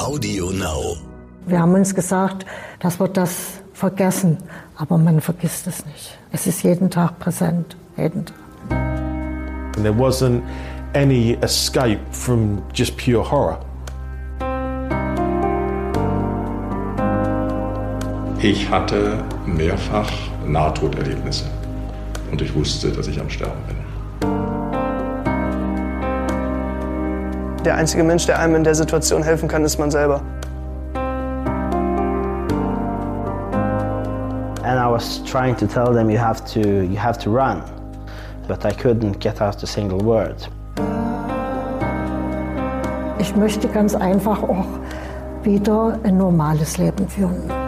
Audio Now. Wir haben uns gesagt, dass wir das vergessen, aber man vergisst es nicht. Es ist jeden Tag präsent, jeden Tag. And there wasn't any escape from just pure horror. Ich hatte mehrfach Nahtoderlebnisse und ich wusste, dass ich am Sterben bin. Der einzige Mensch, der einem in der Situation helfen kann, ist man selber. And I was trying to tell them you have to you have to run, but I couldn't get out a single word. Ich möchte ganz einfach auch wieder ein normales Leben führen.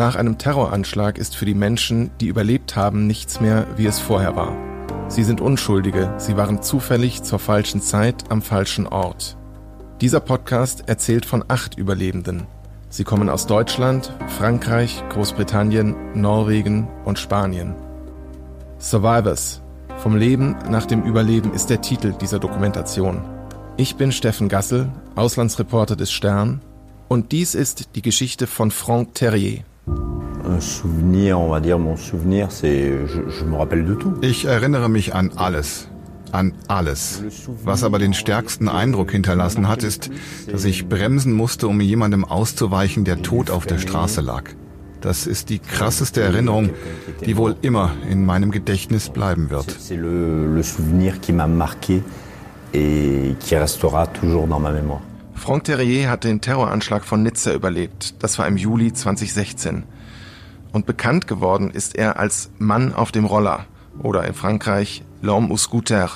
Nach einem Terroranschlag ist für die Menschen, die überlebt haben, nichts mehr, wie es vorher war. Sie sind Unschuldige, sie waren zufällig zur falschen Zeit am falschen Ort. Dieser Podcast erzählt von acht Überlebenden. Sie kommen aus Deutschland, Frankreich, Großbritannien, Norwegen und Spanien. Survivors. Vom Leben nach dem Überleben ist der Titel dieser Dokumentation. Ich bin Steffen Gassel, Auslandsreporter des Stern, und dies ist die Geschichte von Franck Terrier. Ich erinnere mich an alles. An alles. Was aber den stärksten Eindruck hinterlassen hat, ist, dass ich bremsen musste, um jemandem auszuweichen, der tot auf der Straße lag. Das ist die krasseste Erinnerung, die wohl immer in meinem Gedächtnis bleiben wird. Franck Terrier hat den Terroranschlag von Nizza überlebt. Das war im Juli 2016. Und bekannt geworden ist er als Mann auf dem Roller oder in Frankreich L'homme au scooter.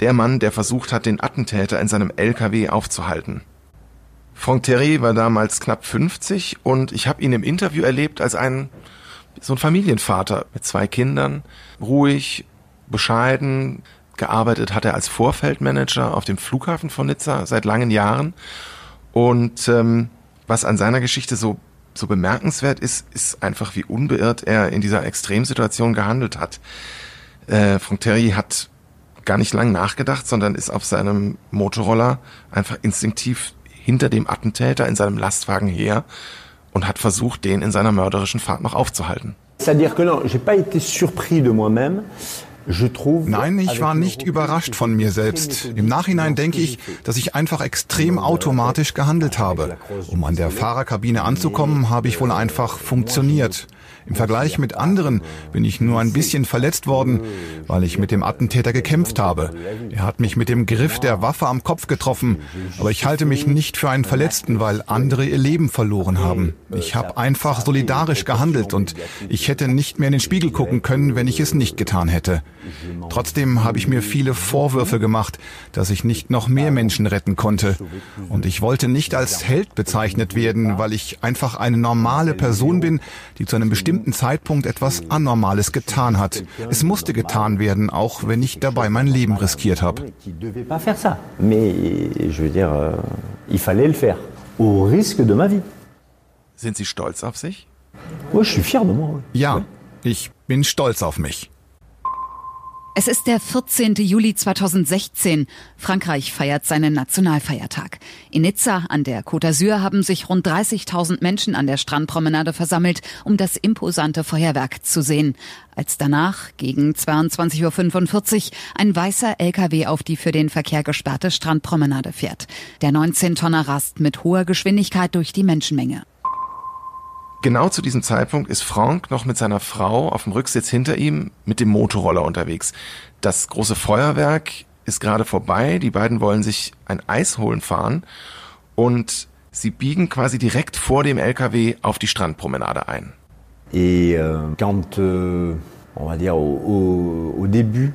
Der Mann, der versucht hat, den Attentäter in seinem LKW aufzuhalten. Franck Thierry war damals knapp 50 und ich habe ihn im Interview erlebt als ein so ein Familienvater mit zwei Kindern, ruhig, bescheiden, gearbeitet hat er als Vorfeldmanager auf dem Flughafen von Nizza seit langen Jahren und ähm, was an seiner Geschichte so so bemerkenswert ist, ist einfach, wie unbeirrt er in dieser Extremsituation gehandelt hat. Äh, Frank Terry hat gar nicht lang nachgedacht, sondern ist auf seinem Motorroller einfach instinktiv hinter dem Attentäter in seinem Lastwagen her und hat versucht, den in seiner mörderischen Fahrt noch aufzuhalten. C'est-à-dire que non, j'ai pas été surpris de moi-même. Nein, ich war nicht überrascht von mir selbst. Im Nachhinein denke ich, dass ich einfach extrem automatisch gehandelt habe. Um an der Fahrerkabine anzukommen, habe ich wohl einfach funktioniert. Im Vergleich mit anderen bin ich nur ein bisschen verletzt worden, weil ich mit dem Attentäter gekämpft habe. Er hat mich mit dem Griff der Waffe am Kopf getroffen, aber ich halte mich nicht für einen Verletzten, weil andere ihr Leben verloren haben. Ich habe einfach solidarisch gehandelt und ich hätte nicht mehr in den Spiegel gucken können, wenn ich es nicht getan hätte. Trotzdem habe ich mir viele Vorwürfe gemacht, dass ich nicht noch mehr Menschen retten konnte. Und ich wollte nicht als Held bezeichnet werden, weil ich einfach eine normale Person bin, die zu einem bestimmten bestimmten Zeitpunkt etwas Anormales getan hat. Es musste getan werden, auch wenn ich dabei mein Leben riskiert habe. Sind Sie stolz auf sich? Ja, ich bin stolz auf mich. Es ist der 14. Juli 2016. Frankreich feiert seinen Nationalfeiertag. In Nizza an der Côte d'Azur haben sich rund 30.000 Menschen an der Strandpromenade versammelt, um das imposante Feuerwerk zu sehen. Als danach gegen 22.45 Uhr ein weißer LKW auf die für den Verkehr gesperrte Strandpromenade fährt. Der 19-Tonner rast mit hoher Geschwindigkeit durch die Menschenmenge. Genau zu diesem Zeitpunkt ist Frank noch mit seiner Frau auf dem Rücksitz hinter ihm mit dem Motorroller unterwegs. Das große Feuerwerk ist gerade vorbei. Die beiden wollen sich ein Eis holen fahren und sie biegen quasi direkt vor dem LKW auf die Strandpromenade ein. Et euh, quand euh, on va dire au, au, au début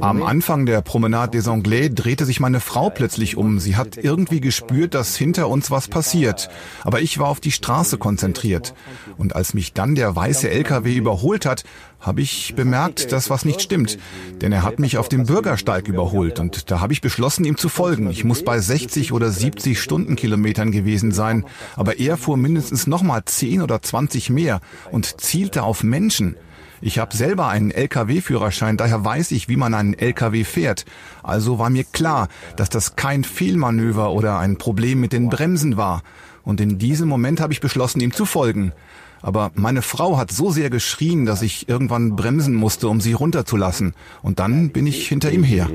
Am Anfang der Promenade des Anglais drehte sich meine Frau plötzlich um. Sie hat irgendwie gespürt, dass hinter uns was passiert. Aber ich war auf die Straße konzentriert. Und als mich dann der weiße LKW überholt hat, habe ich bemerkt, dass was nicht stimmt. Denn er hat mich auf dem Bürgersteig überholt und da habe ich beschlossen, ihm zu folgen. Ich muss bei 60 oder 70 Stundenkilometern gewesen sein. Aber er fuhr mindestens nochmal 10 oder 20 mehr und zielte auf Menschen. Ich habe selber einen Lkw-Führerschein, daher weiß ich, wie man einen Lkw fährt. Also war mir klar, dass das kein Fehlmanöver oder ein Problem mit den Bremsen war. Und in diesem Moment habe ich beschlossen, ihm zu folgen. Aber meine Frau hat so sehr geschrien, dass ich irgendwann bremsen musste, um sie runterzulassen. Und dann bin ich hinter ihm her.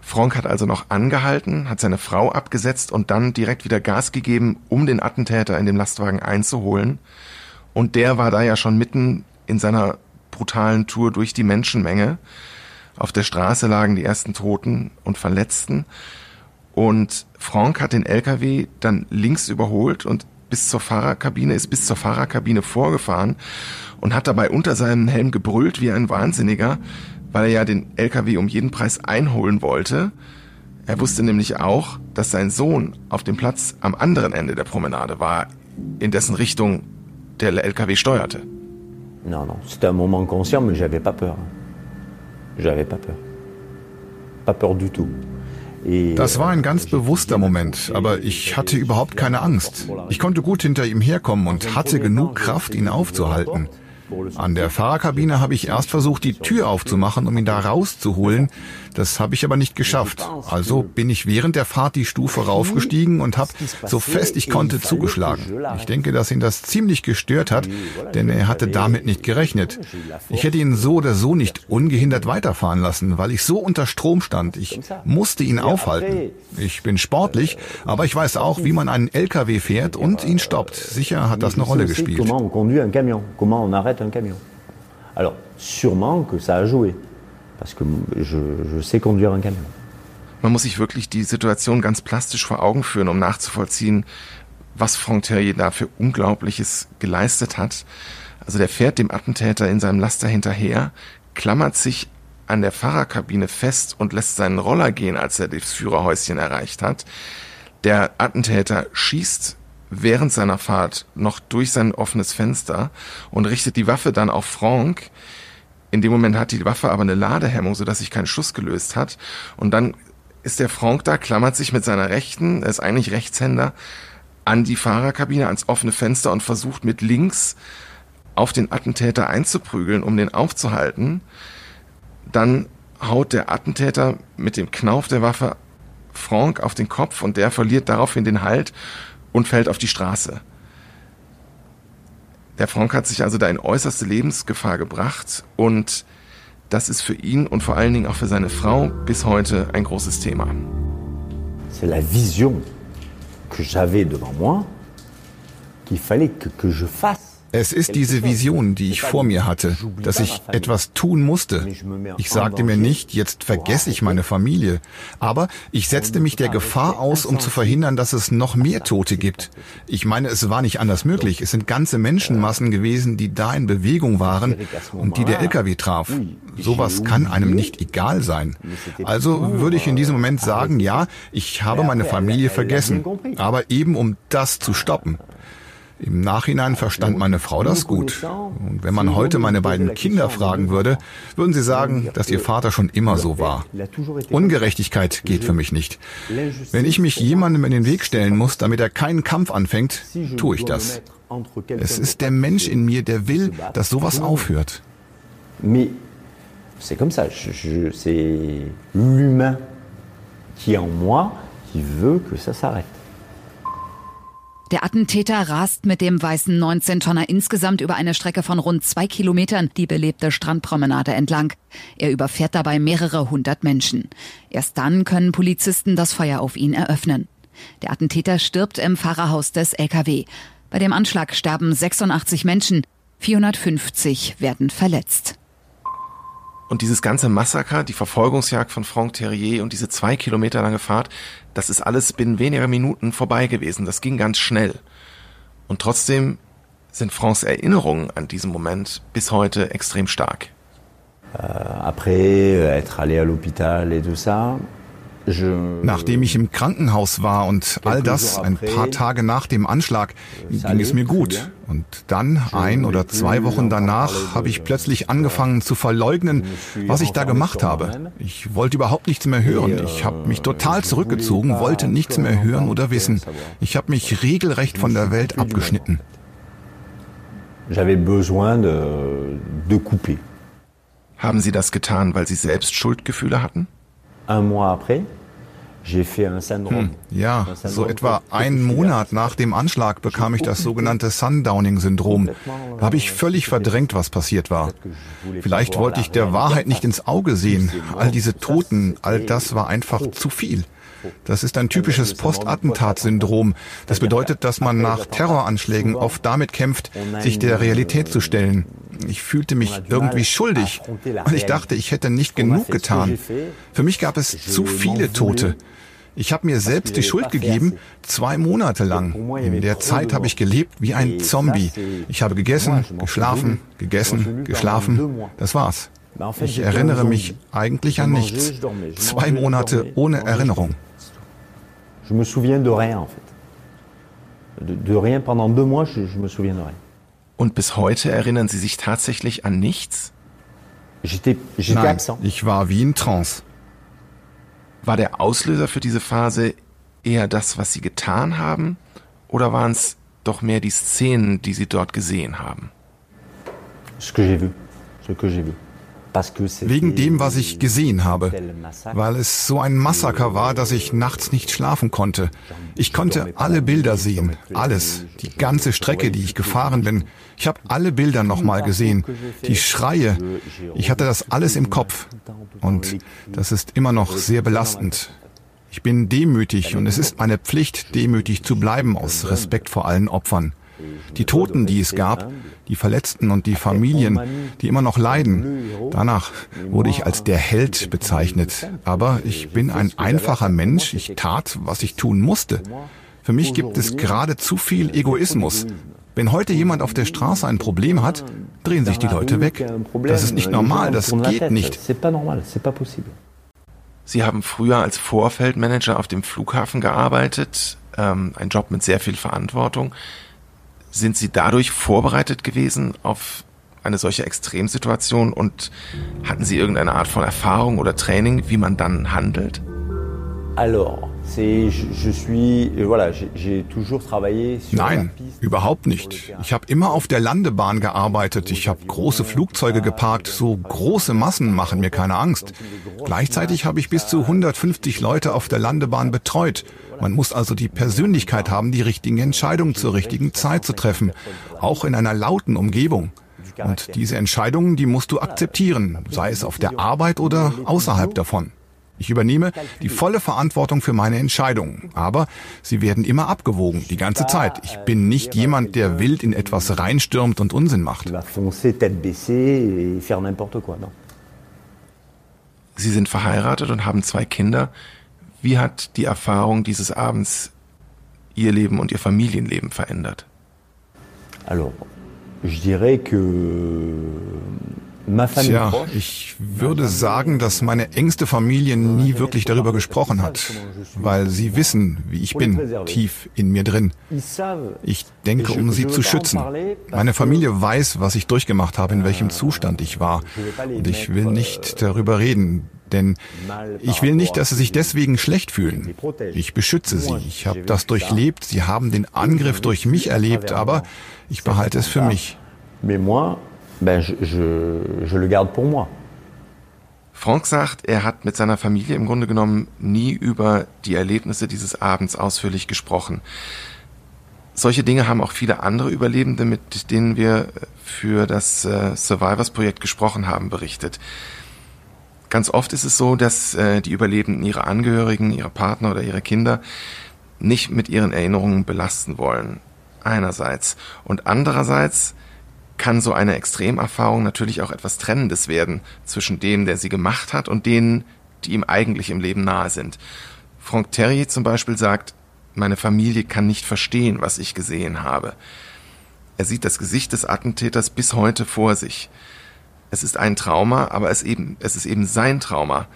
Frank hat also noch angehalten, hat seine Frau abgesetzt und dann direkt wieder Gas gegeben, um den Attentäter in dem Lastwagen einzuholen. Und der war da ja schon mitten in seiner brutalen Tour durch die Menschenmenge. Auf der Straße lagen die ersten Toten und Verletzten. Und Frank hat den LKW dann links überholt und bis zur Fahrerkabine, ist bis zur Fahrerkabine vorgefahren und hat dabei unter seinem Helm gebrüllt wie ein Wahnsinniger, weil er ja den LKW um jeden Preis einholen wollte. Er wusste nämlich auch, dass sein Sohn auf dem Platz am anderen Ende der Promenade war, in dessen Richtung der LKW steuerte. Non, non, c'était un moment conscient, mais j'avais pas peur. J'avais pas peur. Pas peur du tout. Das war ein ganz bewusster Moment, aber ich hatte überhaupt keine Angst. Ich konnte gut hinter ihm herkommen und hatte genug Kraft, ihn aufzuhalten. An der Fahrerkabine habe ich erst versucht, die Tür aufzumachen, um ihn da rauszuholen. Das habe ich aber nicht geschafft. Also bin ich während der Fahrt die Stufe raufgestiegen und habe so fest ich konnte zugeschlagen. Ich denke, dass ihn das ziemlich gestört hat, denn er hatte damit nicht gerechnet. Ich hätte ihn so oder so nicht ungehindert weiterfahren lassen, weil ich so unter Strom stand. Ich musste ihn aufhalten. Ich bin sportlich, aber ich weiß auch, wie man einen LKW fährt und ihn stoppt. Sicher hat das eine Rolle gespielt. Alors, sûrement que ça a joué parce que je, je sais conduire un camion. Man muss sich wirklich die Situation ganz plastisch vor Augen führen, um nachzuvollziehen, was Franck Terrier da für Unglaubliches geleistet hat. Also der fährt dem Attentäter in seinem Laster hinterher, klammert sich an der Fahrerkabine fest und lässt seinen Roller gehen, als er das Führerhäuschen erreicht hat. Der Attentäter schießt während seiner Fahrt noch durch sein offenes Fenster und richtet die Waffe dann auf Franck, in dem Moment hat die Waffe aber eine Ladehemmung, sodass sich kein Schuss gelöst hat. Und dann ist der Frank da, klammert sich mit seiner Rechten, er ist eigentlich Rechtshänder, an die Fahrerkabine, ans offene Fenster und versucht mit links auf den Attentäter einzuprügeln, um den aufzuhalten. Dann haut der Attentäter mit dem Knauf der Waffe Frank auf den Kopf und der verliert daraufhin den Halt und fällt auf die Straße. Der Frank hat sich also da in äußerste Lebensgefahr gebracht und das ist für ihn und vor allen Dingen auch für seine Frau bis heute ein großes Thema. C'est la vision que j'avais devant moi qu'il fallait que, que je fasse. Es ist diese Vision, die ich vor mir hatte, dass ich etwas tun musste. Ich sagte mir nicht, jetzt vergesse ich meine Familie, aber ich setzte mich der Gefahr aus, um zu verhindern, dass es noch mehr Tote gibt. Ich meine, es war nicht anders möglich. Es sind ganze Menschenmassen gewesen, die da in Bewegung waren und die der LKW traf. Sowas kann einem nicht egal sein. Also würde ich in diesem Moment sagen, ja, ich habe meine Familie vergessen, aber eben um das zu stoppen. Im Nachhinein verstand meine Frau das gut. Und wenn man heute meine beiden Kinder fragen würde, würden sie sagen, dass ihr Vater schon immer so war. Ungerechtigkeit geht für mich nicht. Wenn ich mich jemandem in den Weg stellen muss, damit er keinen Kampf anfängt, tue ich das. Es ist der Mensch in mir, der will, dass sowas aufhört. C'est comme ça, c'est l'humain qui est en moi qui veut que ça s'arrête. Der Attentäter rast mit dem weißen 19-Tonner insgesamt über eine Strecke von rund zwei Kilometern die belebte Strandpromenade entlang. Er überfährt dabei mehrere hundert Menschen. Erst dann können Polizisten das Feuer auf ihn eröffnen. Der Attentäter stirbt im Fahrerhaus des LKW. Bei dem Anschlag sterben 86 Menschen, 450 werden verletzt. Und dieses ganze Massaker, die Verfolgungsjagd von Franck Terrier und diese zwei Kilometer lange Fahrt, das ist alles binnen weniger Minuten vorbei gewesen. Das ging ganz schnell. Und trotzdem sind Francs Erinnerungen an diesen Moment bis heute extrem stark. Euh, après être allé à l'hôpital et tout ça, Nachdem ich im Krankenhaus war und all das ein paar Tage nach dem Anschlag, ging es mir gut. Und dann, ein oder zwei Wochen danach, habe ich plötzlich angefangen zu verleugnen, was ich da gemacht habe. Ich wollte überhaupt nichts mehr hören. Ich habe mich total zurückgezogen, wollte nichts mehr hören oder wissen. Ich habe mich regelrecht von der Welt abgeschnitten. J'avais besoin de, de couper. Haben Sie das getan, weil Sie selbst Schuldgefühle hatten? Un mois après, hm, ja, so etwa einen Monat nach dem Anschlag bekam ich das sogenannte Sundowning-Syndrom. Da habe ich völlig verdrängt, was passiert war. Vielleicht wollte ich der Wahrheit nicht ins Auge sehen. All diese Toten, all das war einfach zu viel. Das ist ein typisches Postattentat-Syndrom. Das bedeutet, dass man nach Terroranschlägen oft damit kämpft, sich der Realität zu stellen. Ich fühlte mich irgendwie schuldig und ich dachte, ich hätte nicht genug getan. Für mich gab es zu viele Tote. Ich habe mir selbst die Schuld gegeben, zwei Monate lang. In der Zeit habe ich gelebt wie ein Zombie. Ich habe gegessen, geschlafen, gegessen, geschlafen. Das war's. Ich erinnere mich eigentlich an nichts. Zwei Monate ohne Erinnerung. Je me souviens de rien en fait. De, de rien pendant deux mois, je, je me souviens de rien. Und bis heute erinnern Sie sich tatsächlich an nichts? Nein, ich war wie in Trance. War der Auslöser für diese Phase eher das, was Sie getan haben, oder waren es doch mehr die Szenen, die Sie dort gesehen haben? Ce que j'ai vu, ce que j'ai vu. Wegen dem, was ich gesehen habe, weil es so ein Massaker war, dass ich nachts nicht schlafen konnte. Ich konnte alle Bilder sehen, alles, die ganze Strecke, die ich gefahren bin. Ich habe alle Bilder nochmal gesehen, die Schreie. Ich hatte das alles im Kopf und das ist immer noch sehr belastend. Ich bin demütig und es ist meine Pflicht, demütig zu bleiben aus Respekt vor allen Opfern. Die Toten, die es gab, die Verletzten und die Familien, die immer noch leiden. Danach wurde ich als der Held bezeichnet. Aber ich bin ein einfacher Mensch. Ich tat, was ich tun musste. Für mich gibt es gerade zu viel Egoismus. Wenn heute jemand auf der Straße ein Problem hat, drehen sich die Leute weg. Das ist nicht normal, das geht nicht. Sie haben früher als Vorfeldmanager auf dem Flughafen gearbeitet, ähm, ein Job mit sehr viel Verantwortung. Sind Sie dadurch vorbereitet gewesen auf eine solche Extremsituation und hatten Sie irgendeine Art von Erfahrung oder Training, wie man dann handelt? Nein, überhaupt nicht. Ich habe immer auf der Landebahn gearbeitet. Ich habe große Flugzeuge geparkt. So große Massen machen mir keine Angst. Gleichzeitig habe ich bis zu 150 Leute auf der Landebahn betreut. Man muss also die Persönlichkeit haben, die richtigen Entscheidungen zur richtigen Zeit zu treffen, auch in einer lauten Umgebung. Und diese Entscheidungen, die musst du akzeptieren, sei es auf der Arbeit oder außerhalb davon. Ich übernehme die volle Verantwortung für meine Entscheidungen, aber sie werden immer abgewogen, die ganze Zeit. Ich bin nicht jemand, der wild in etwas reinstürmt und Unsinn macht. Sie sind verheiratet und haben zwei Kinder. Wie hat die Erfahrung dieses Abends Ihr Leben und Ihr Familienleben verändert? Alors, je dirais que Tja, ich würde sagen, dass meine engste Familie nie wirklich darüber gesprochen hat, weil sie wissen, wie ich bin, tief in mir drin. Ich denke, um sie zu schützen. Meine Familie weiß, was ich durchgemacht habe, in welchem Zustand ich war. Und ich will nicht darüber reden, denn ich will nicht, dass sie sich deswegen schlecht fühlen. Ich beschütze sie. Ich habe das durchlebt. Sie haben den Angriff durch mich erlebt, aber ich behalte es für mich ben je, je, je le garde pour moi. Frank sagt, er hat mit seiner Familie im Grunde genommen nie über die Erlebnisse dieses Abends ausführlich gesprochen. Solche Dinge haben auch viele andere Überlebende, mit denen wir für das äh, Survivors-Projekt gesprochen haben, berichtet. Ganz oft ist es so, dass äh, die Überlebenden ihre Angehörigen, ihre Partner oder ihre Kinder nicht mit ihren Erinnerungen belasten wollen. Einerseits. Und andererseits kann so eine Extremerfahrung natürlich auch etwas Trennendes werden zwischen dem, der sie gemacht hat und denen, die ihm eigentlich im Leben nahe sind. Franck Terrier zum Beispiel sagt, meine Familie kann nicht verstehen, was ich gesehen habe. Er sieht das Gesicht des Attentäters bis heute vor sich. Es ist ein Trauma, aber es, eben, es ist eben sein Trauma.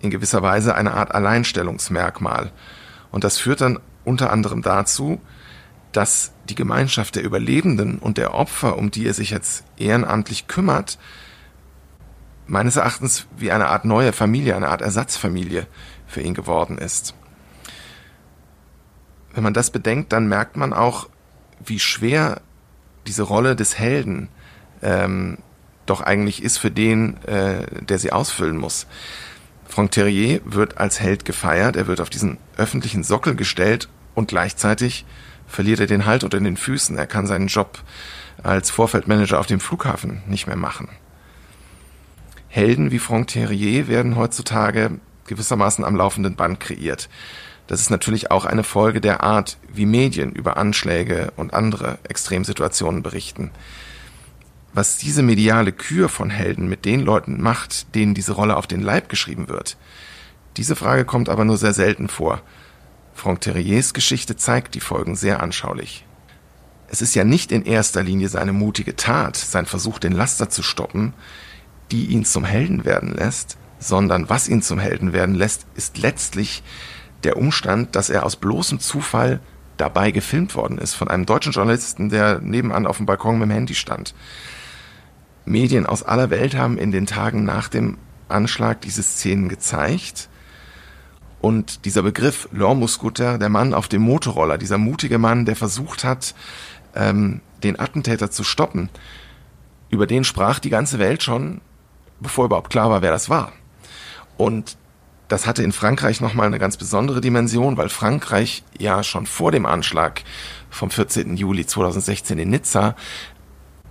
In gewisser Weise eine Art Alleinstellungsmerkmal. Und das führt dann unter anderem dazu, dass die Gemeinschaft der Überlebenden und der Opfer, um die er sich jetzt ehrenamtlich kümmert, meines Erachtens wie eine Art neue Familie, eine Art Ersatzfamilie für ihn geworden ist. Wenn man das bedenkt, dann merkt man auch, wie schwer diese Rolle des Helden ähm, doch eigentlich ist für den, äh, der sie ausfüllen muss. Franck Terrier wird als Held gefeiert, er wird auf diesen öffentlichen Sockel gestellt und gleichzeitig verliert er den Halt unter den Füßen. Er kann seinen Job als Vorfeldmanager auf dem Flughafen nicht mehr machen. Helden wie Franck Terrier werden heutzutage gewissermaßen am laufenden Band kreiert. Das ist natürlich auch eine Folge der Art, wie Medien über Anschläge und andere Extremsituationen berichten. Was diese mediale Kür von Helden mit den Leuten macht, denen diese Rolle auf den Leib geschrieben wird, diese Frage kommt aber nur sehr selten vor. Franck Terriers Geschichte zeigt die Folgen sehr anschaulich. Es ist ja nicht in erster Linie seine mutige Tat, sein Versuch, den Laster zu stoppen, die ihn zum Helden werden lässt, sondern was ihn zum Helden werden lässt, ist letztlich der Umstand, dass er aus bloßem Zufall dabei gefilmt worden ist von einem deutschen Journalisten, der nebenan auf dem Balkon mit dem Handy stand. Medien aus aller Welt haben in den Tagen nach dem Anschlag diese Szenen gezeigt. Und dieser Begriff Lormuskutter, der Mann auf dem Motorroller, dieser mutige Mann, der versucht hat, ähm, den Attentäter zu stoppen, über den sprach die ganze Welt schon, bevor überhaupt klar war, wer das war. Und das hatte in Frankreich nochmal eine ganz besondere Dimension, weil Frankreich ja schon vor dem Anschlag vom 14. Juli 2016 in Nizza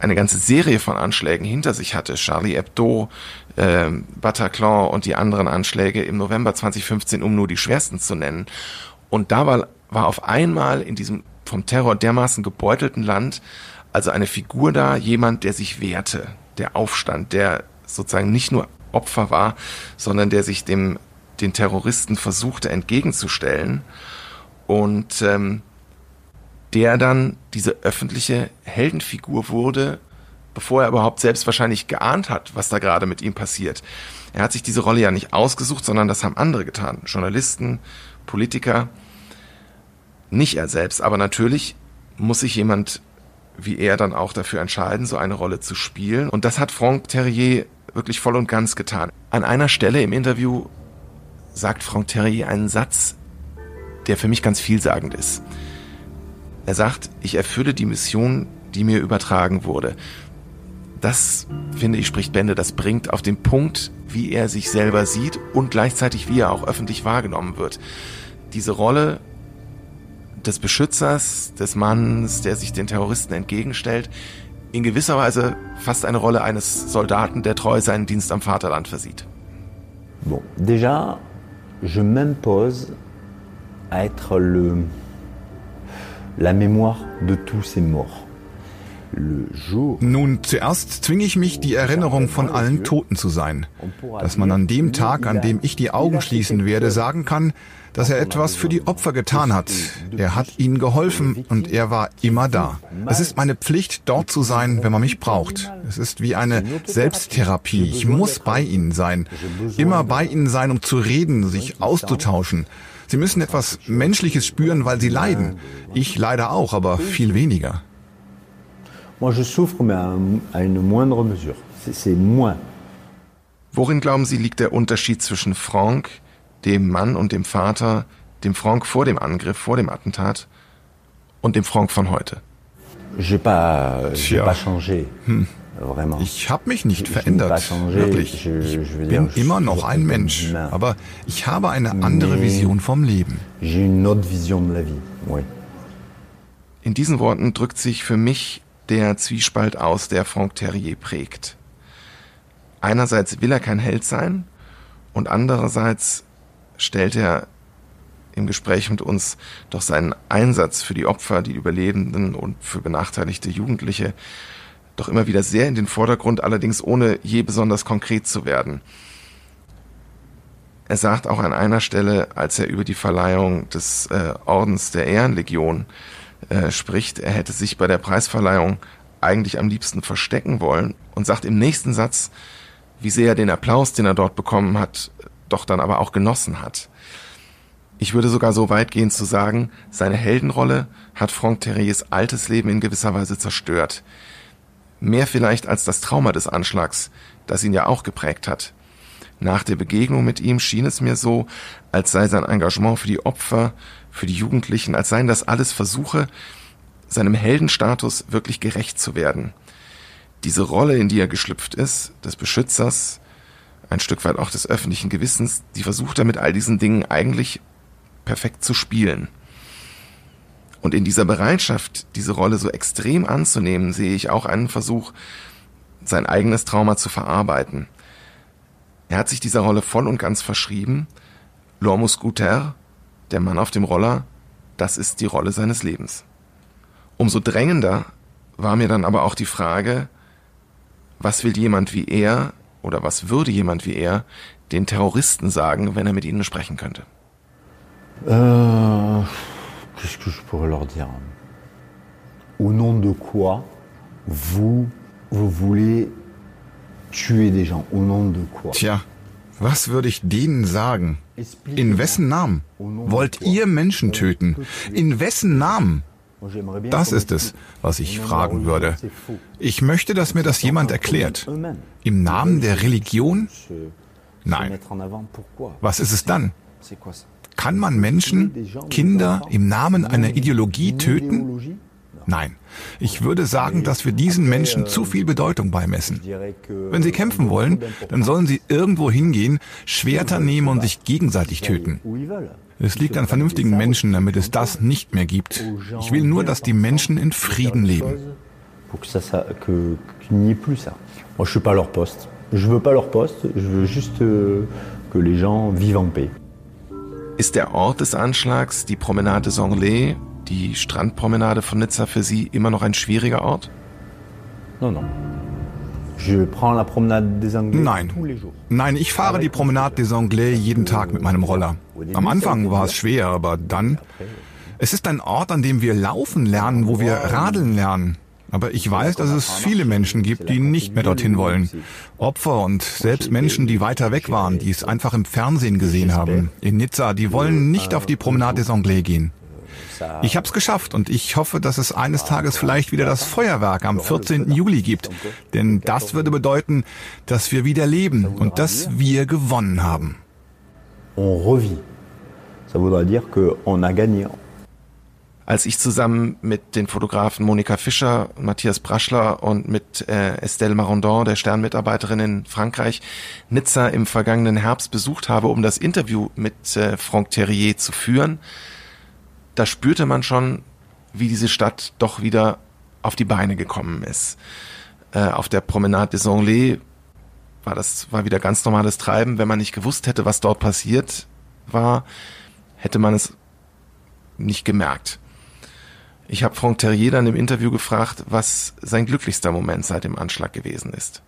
eine ganze Serie von Anschlägen hinter sich hatte. Charlie Hebdo, äh, Bataclan und die anderen Anschläge im November 2015, um nur die schwersten zu nennen. Und da war, war auf einmal in diesem vom Terror dermaßen gebeutelten Land also eine Figur da, jemand, der sich wehrte, der aufstand, der sozusagen nicht nur Opfer war, sondern der sich dem den Terroristen versuchte entgegenzustellen und ähm, der dann diese öffentliche Heldenfigur wurde, bevor er überhaupt selbst wahrscheinlich geahnt hat, was da gerade mit ihm passiert. Er hat sich diese Rolle ja nicht ausgesucht, sondern das haben andere getan. Journalisten, Politiker, nicht er selbst. Aber natürlich muss sich jemand wie er dann auch dafür entscheiden, so eine Rolle zu spielen. Und das hat Franck Terrier wirklich voll und ganz getan. An einer Stelle im Interview sagt Franck Terrier einen Satz, der für mich ganz vielsagend ist. Er sagt, ich erfülle die Mission, die mir übertragen wurde. Das, finde ich, spricht Bände, das bringt auf den Punkt, wie er sich selber sieht und gleichzeitig wie er auch öffentlich wahrgenommen wird. Diese Rolle des Beschützers, des Mannes, der sich den Terroristen entgegenstellt, in gewisser Weise fast eine Rolle eines Soldaten, der treu seinen Dienst am Vaterland versieht. Bon, déjà, je m'impose à être le, la mémoire de tous ces morts. Nun, zuerst zwinge ich mich, die Erinnerung von allen Toten zu sein. Dass man an dem Tag, an dem ich die Augen schließen werde, sagen kann, dass er etwas für die Opfer getan hat. Er hat ihnen geholfen und er war immer da. Es ist meine Pflicht, dort zu sein, wenn man mich braucht. Es ist wie eine Selbsttherapie. Ich muss bei ihnen sein. Immer bei ihnen sein, um zu reden, sich auszutauschen. Sie müssen etwas Menschliches spüren, weil sie leiden. Ich leide auch, aber viel weniger. Worin glauben Sie liegt der Unterschied zwischen Franck, dem Mann und dem Vater, dem Franck vor dem Angriff, vor dem Attentat und dem Franck von heute? Changé. Hm. Ich habe mich nicht verändert, wirklich. Ich bin immer noch ein Mensch, aber ich habe eine andere Vision vom Leben. In diesen Worten drückt sich für mich der Zwiespalt aus, der Franck Terrier prägt. Einerseits will er kein Held sein und andererseits stellt er im Gespräch mit uns doch seinen Einsatz für die Opfer, die Überlebenden und für benachteiligte Jugendliche doch immer wieder sehr in den Vordergrund, allerdings ohne je besonders konkret zu werden. Er sagt auch an einer Stelle, als er über die Verleihung des äh, Ordens der Ehrenlegion äh, spricht, er hätte sich bei der Preisverleihung eigentlich am liebsten verstecken wollen und sagt im nächsten Satz, wie sehr er den Applaus, den er dort bekommen hat, doch dann aber auch genossen hat. Ich würde sogar so weit gehen zu sagen, seine Heldenrolle hat Franck Terriers altes Leben in gewisser Weise zerstört. Mehr vielleicht als das Trauma des Anschlags, das ihn ja auch geprägt hat. Nach der Begegnung mit ihm schien es mir so, als sei sein Engagement für die Opfer, für die Jugendlichen, als seien das alles Versuche, seinem Heldenstatus wirklich gerecht zu werden. Diese Rolle, in die er geschlüpft ist, des Beschützers, ein Stück weit auch des öffentlichen Gewissens, die versucht er mit all diesen Dingen eigentlich perfekt zu spielen. Und in dieser Bereitschaft, diese Rolle so extrem anzunehmen, sehe ich auch einen Versuch, sein eigenes Trauma zu verarbeiten. Er hat sich dieser Rolle voll und ganz verschrieben. L'homme scooter, der Mann auf dem Roller, das ist die Rolle seines Lebens. Umso drängender war mir dann aber auch die Frage, was will jemand wie er oder was würde jemand wie er den Terroristen sagen, wenn er mit ihnen sprechen könnte? Euh, Qu'est-ce que je pourrais leur dire Au nom de quoi vous, vous voulez tuer des gens Au nom de quoi Tja, was würde ich denen sagen? In wessen Namen? Wollt ihr Menschen töten? In wessen Namen? Das ist es, was ich fragen würde. Ich möchte, dass mir das jemand erklärt. Im Namen der Religion? Nein. Was ist es dann? Kann man Menschen, Kinder im Namen einer Ideologie töten? Nein. Ich würde sagen, dass wir diesen Menschen zu viel Bedeutung beimessen. Wenn sie kämpfen wollen, dann sollen sie irgendwo hingehen, Schwerter nehmen und sich gegenseitig töten. Es liegt an vernünftigen Menschen, damit es das nicht mehr gibt. Ich will nur, dass die Menschen in Frieden leben. Moi, je suis leur poste. Je veux pas leur poste. Je veux juste euh, que les gens vivent en paix. Ist der Ort des Anschlags, die Promenade des Anglais, die Strandpromenade von Nizza für Sie immer noch ein schwieriger Ort? Non, non. Nein. Nein, ich fahre die Promenade des Anglais jeden Tag mit meinem Roller. Am Anfang war es schwer, aber dann. Es ist ein Ort, an dem wir laufen lernen, wo wir radeln lernen. Aber ich weiß, dass es viele Menschen gibt, die nicht mehr dorthin wollen. Opfer und selbst Menschen, die weiter weg waren, die es einfach im Fernsehen gesehen haben. In Nizza, die wollen nicht auf die Promenade des Anglais gehen. Ich habe es geschafft und ich hoffe, dass es eines Tages vielleicht wieder das Feuerwerk am 14. Juli gibt. Denn das würde bedeuten, dass wir wieder leben und dass wir gewonnen haben. On revit. Ça voudra dire qu'on a gagné. Als ich zusammen mit den Fotografen Monika Fischer, Matthias Braschler und mit äh, Estelle Marondon, der Sternmitarbeiterin in Frankreich, Nizza im vergangenen Herbst besucht habe, um das Interview mit äh, Franck Terrier zu führen, da spürte man schon, wie diese Stadt doch wieder auf die Beine gekommen ist. Äh, auf der Promenade des Anglais war das war wieder ganz normales Treiben. Wenn man nicht gewusst hätte, was dort passiert war, hätte man es nicht gemerkt. Ich habe Franck Terrier dann im Interview gefragt, was sein glücklichster Moment seit dem Anschlag gewesen ist.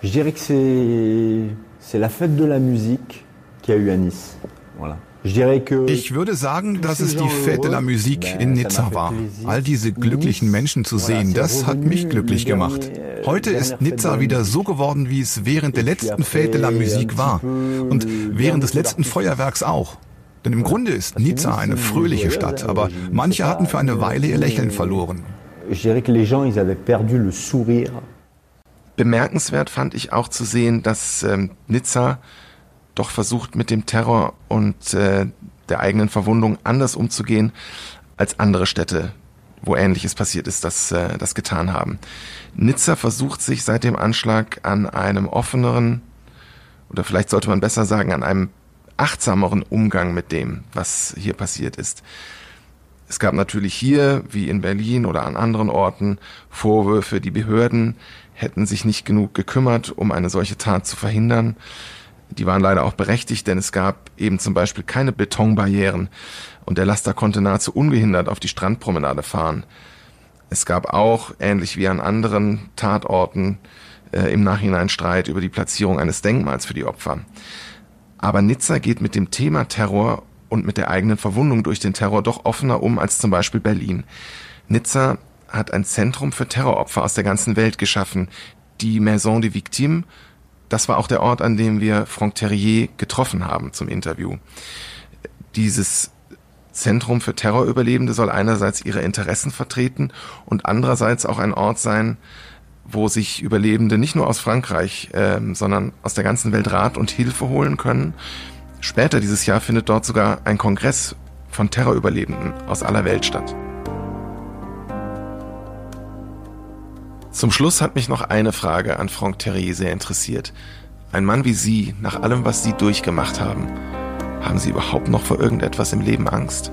Je dirais que c'est la fête de la musique qui a eu à Nice. Voilà. Ich würde sagen, dass es die Fête de la Musique in Nizza war. All diese glücklichen Menschen zu sehen, das hat mich glücklich gemacht. Heute ist Nizza wieder so geworden, wie es während der letzten Fête de la Musique war und während des letzten Feuerwerks auch. Denn im Grunde ist Nizza eine fröhliche Stadt, aber manche hatten für eine Weile ihr Lächeln verloren. Bemerkenswert fand ich auch zu sehen, dass ähm, Nizza doch versucht, mit dem Terror und äh, der eigenen Verwundung anders umzugehen als andere Städte, wo Ähnliches passiert ist, das, äh, das getan haben. Nizza versucht sich seit dem Anschlag an einem offeneren, oder vielleicht sollte man besser sagen, an einem achtsameren Umgang mit dem, was hier passiert ist. Es gab natürlich hier, wie in Berlin oder an anderen Orten, Vorwürfe, die Behörden hätten sich nicht genug gekümmert, um eine solche Tat zu verhindern. Die waren leider auch berechtigt, denn es gab eben zum Beispiel keine Betonbarrieren und der Laster konnte nahezu ungehindert auf die Strandpromenade fahren. Es gab auch, ähnlich wie an anderen Tatorten, äh, im Nachhinein Streit über die Platzierung eines Denkmals für die Opfer. Aber Nizza geht mit dem Thema Terror und mit der eigenen Verwundung durch den Terror doch offener um als zum Beispiel Berlin. Nizza hat ein Zentrum für Terroropfer aus der ganzen Welt geschaffen, die Maison des Victimes. Das war auch der Ort, an dem wir Franck Terrier getroffen haben zum Interview. Dieses Zentrum für Terrorüberlebende soll einerseits ihre Interessen vertreten und andererseits auch ein Ort sein, wo sich Überlebende nicht nur aus Frankreich, äh, sondern aus der ganzen Welt Rat und Hilfe holen können. Später dieses Jahr findet dort sogar ein Kongress von Terrorüberlebenden aus aller Welt statt. Zum Schluss hat mich noch eine Frage an Franck Terrier sehr interessiert. Ein Mann wie Sie, nach allem, was Sie durchgemacht haben, haben Sie überhaupt noch vor irgendetwas im Leben Angst?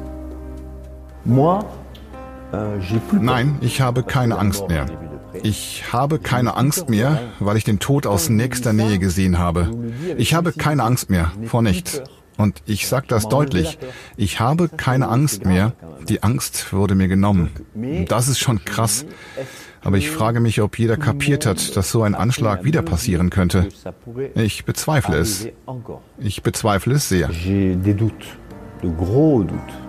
Euh, Nein, ich habe keine Angst mehr. Ich habe keine Angst mehr, weil ich den Tod aus nächster Nähe gesehen habe. Ich habe keine Angst mehr vor nichts. Und ich sage das deutlich, ich habe keine Angst mehr. Die Angst wurde mir genommen. Das ist schon krass. Aber ich frage mich, ob jeder kapiert hat, dass so ein Anschlag wieder passieren könnte. Ich bezweifle es. Ich bezweifle es sehr. J'ai des doutes, de gros doutes.